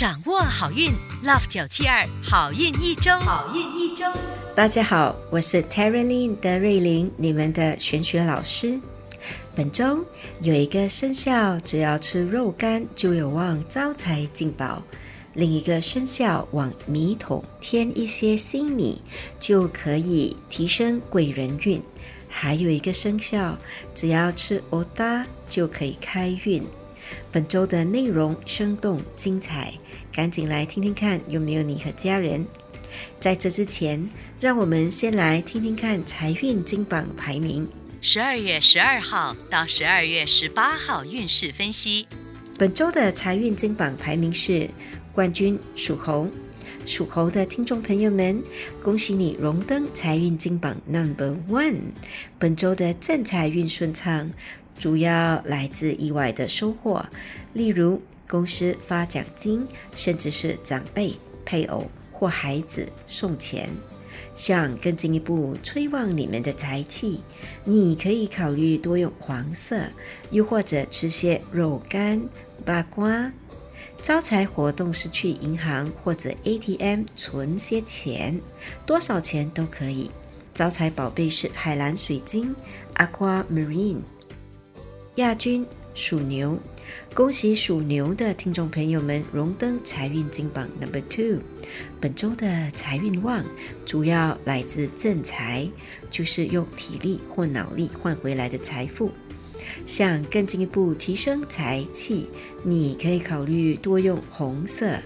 掌握好运，Love 九七二好运一周，好运一周。大家好，我是 Terry Lin 德瑞玲，你们的玄学老师。本周有一个生肖，只要吃肉干就有望招财进宝；另一个生肖往米桶添一些新米，就可以提升贵人运；还有一个生肖，只要吃欧达就可以开运。本周的内容生动精彩，赶紧来听听看有没有你和家人。在这之前，让我们先来听听看财运金榜排名。十二月十二号到十二月十八号运势分析。本周的财运金榜排名是冠军属猴，属猴的听众朋友们，恭喜你荣登财运金榜 Number One。本周的正财运顺畅。主要来自意外的收获，例如公司发奖金，甚至是长辈、配偶或孩子送钱。想更进一步催旺你们的财气，你可以考虑多用黄色，又或者吃些肉干、八瓜。招财活动是去银行或者 ATM 存些钱，多少钱都可以。招财宝贝是海蓝水晶 （Aquamarine）。亚军属牛，恭喜属牛的听众朋友们荣登财运金榜 Number Two。本周的财运旺，主要来自正财，就是用体力或脑力换回来的财富。想更进一步提升财气，你可以考虑多用红色，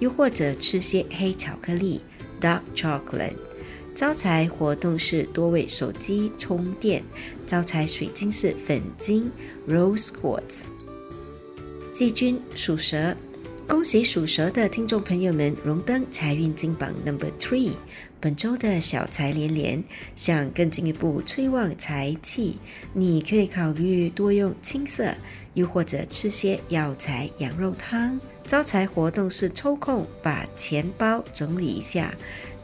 又或者吃些黑巧克力 （Dark Chocolate）。招财活动是多为手机充电。招财水晶是粉晶 （Rose Quartz）。季军属蛇，恭喜属蛇的听众朋友们荣登财运金榜 Number Three。本周的小财连连，想更进一步催旺财气，你可以考虑多用青色，又或者吃些药材羊肉汤。招财活动是抽空把钱包整理一下。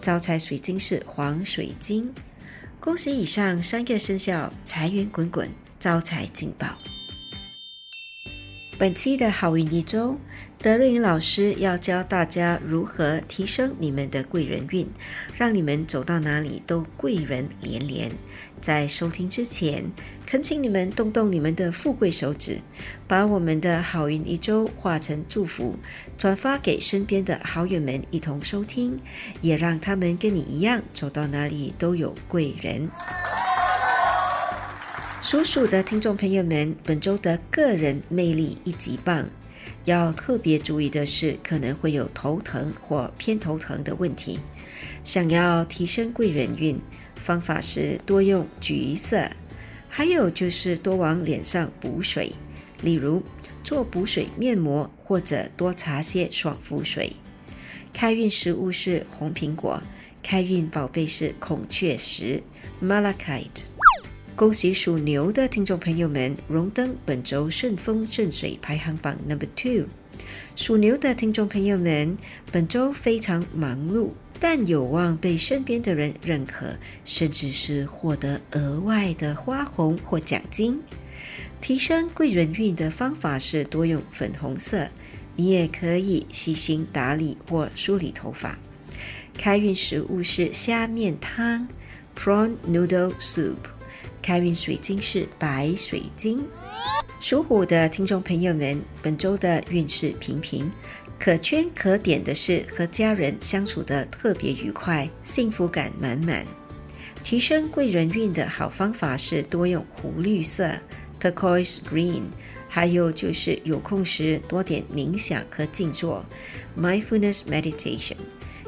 招财水晶是黄水晶，恭喜以上三个生肖财源滚滚，招财进宝。本期的好运一周，德瑞老师要教大家如何提升你们的贵人运，让你们走到哪里都贵人连连。在收听之前，恳请你们动动你们的富贵手指，把我们的好运一周化成祝福，转发给身边的好友们一同收听，也让他们跟你一样走到哪里都有贵人。属鼠的听众朋友们，本周的个人魅力一级棒，要特别注意的是，可能会有头疼或偏头疼的问题。想要提升贵人运。方法是多用橘色，还有就是多往脸上补水，例如做补水面膜，或者多擦些爽肤水。开运食物是红苹果，开运宝贝是孔雀石 （Malachite）。恭喜属牛的听众朋友们荣登本周顺风顺水排行榜 Number Two。属牛的听众朋友们，本周非常忙碌。但有望被身边的人认可，甚至是获得额外的花红或奖金。提升贵人运的方法是多用粉红色，你也可以细心打理或梳理头发。开运食物是虾面汤 （Prawn Noodle Soup）。开运水晶是白水晶。属虎的听众朋友们，本周的运势平平。可圈可点的是，和家人相处的特别愉快，幸福感满满。提升贵人运的好方法是多用湖绿色 （turquoise green），还有就是有空时多点冥想和静坐 （mindfulness meditation）。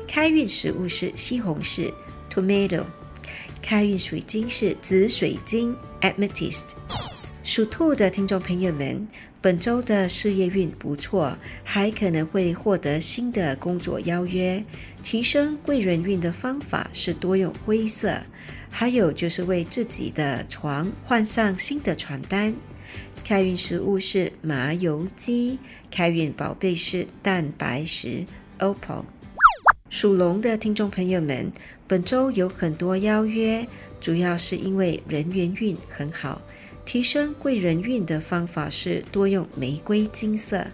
开运食物是西红柿 （tomato）。开运水晶是紫水晶 （amethyst）。属兔的听众朋友们。本周的事业运不错，还可能会获得新的工作邀约。提升贵人运的方法是多用灰色，还有就是为自己的床换上新的床单。开运食物是麻油鸡，开运宝贝是蛋白石 （Opal）。属龙的听众朋友们，本周有很多邀约，主要是因为人缘运很好。提升贵人运的方法是多用玫瑰金色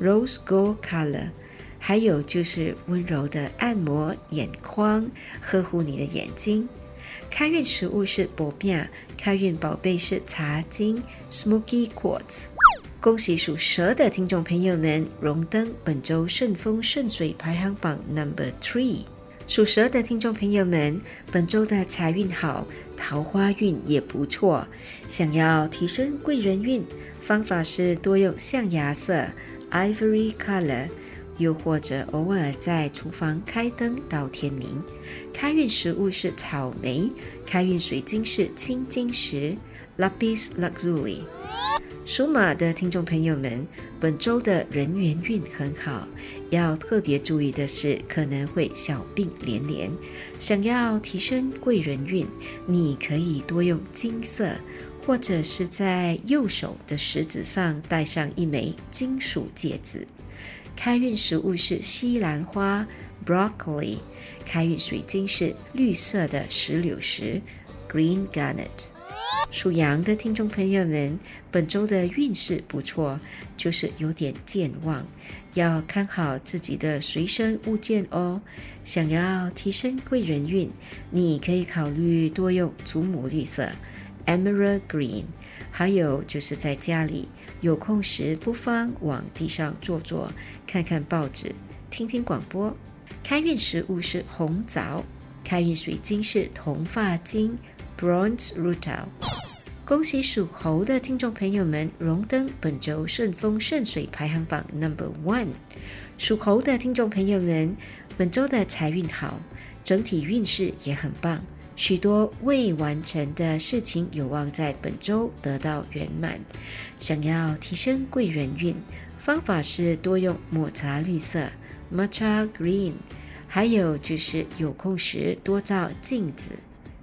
（Rose Gold Color），还有就是温柔的按摩眼眶，呵护你的眼睛。开运食物是薄饼，开运宝贝是茶巾 （Smoky Quartz）。恭喜属蛇的听众朋友们荣登本周顺风顺水排行榜 Number Three。属蛇的听众朋友们，本周的财运好，桃花运也不错。想要提升贵人运，方法是多用象牙色 （Ivory Color），又或者偶尔在厨房开灯到天明。开运食物是草莓，开运水晶是青金石 （Lapis Lazuli）。属马的听众朋友们，本周的人缘运很好，要特别注意的是，可能会小病连连。想要提升贵人运，你可以多用金色，或者是在右手的食指上戴上一枚金属戒指。开运食物是西兰花 （broccoli），开运水晶是绿色的石榴石 （green garnet）。属羊的听众朋友们，本周的运势不错，就是有点健忘，要看好自己的随身物件哦。想要提升贵人运，你可以考虑多用祖母绿色 （Emerald Green）。还有就是在家里有空时，不妨往地上坐坐，看看报纸，听听广播。开运食物是红枣，开运水晶是铜发晶。Bronze Rutil，恭喜属猴的听众朋友们荣登本周顺风顺水排行榜 Number One。属猴的听众朋友们，本周的财运好，整体运势也很棒，许多未完成的事情有望在本周得到圆满。想要提升贵人运，方法是多用抹茶绿色 （Matcha Green），还有就是有空时多照镜子。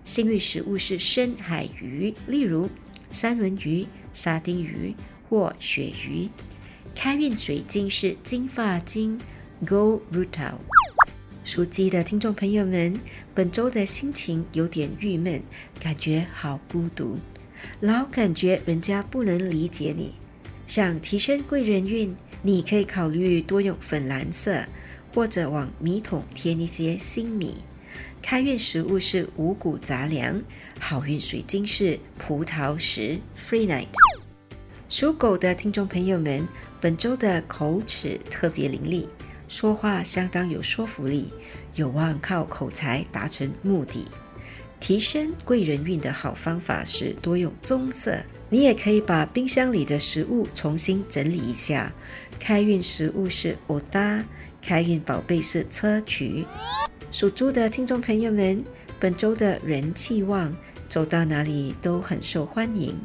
幸运食物是深海鱼，例如三文鱼、沙丁鱼或鳕鱼。开运水晶是金发晶 （Gold Rutil）。属鸡的听众朋友们，本周的心情有点郁闷，感觉好孤独，老感觉人家不能理解你。想提升贵人运，你可以考虑多用粉蓝色，或者往米桶添一些新米。开运食物是五谷杂粮，好运水晶是葡萄石 Free night。属狗的听众朋友们，本周的口齿特别伶俐，说话相当有说服力，有望靠口才达成目的。提升贵人运的好方法是多用棕色。你也可以把冰箱里的食物重新整理一下。开运食物是欧搭，开运宝贝是砗磲。属猪的听众朋友们，本周的人气旺，走到哪里都很受欢迎。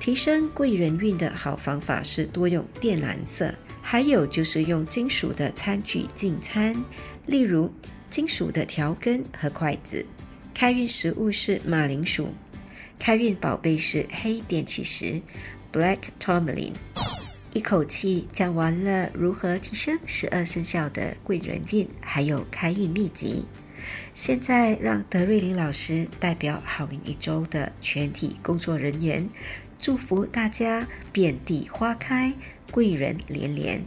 提升贵人运的好方法是多用靛蓝色，还有就是用金属的餐具进餐，例如金属的调羹和筷子。开运食物是马铃薯，开运宝贝是黑电气石 （Black Tourmaline）。一口气讲完了如何提升十二生肖的贵人运，还有开运秘籍。现在让德瑞琳老师代表好运一周的全体工作人员，祝福大家遍地花开，贵人连连。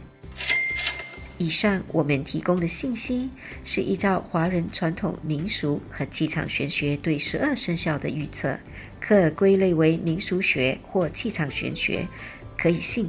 以上我们提供的信息是依照华人传统民俗和气场玄学对十二生肖的预测，可归类为民俗学或气场玄学，可以信。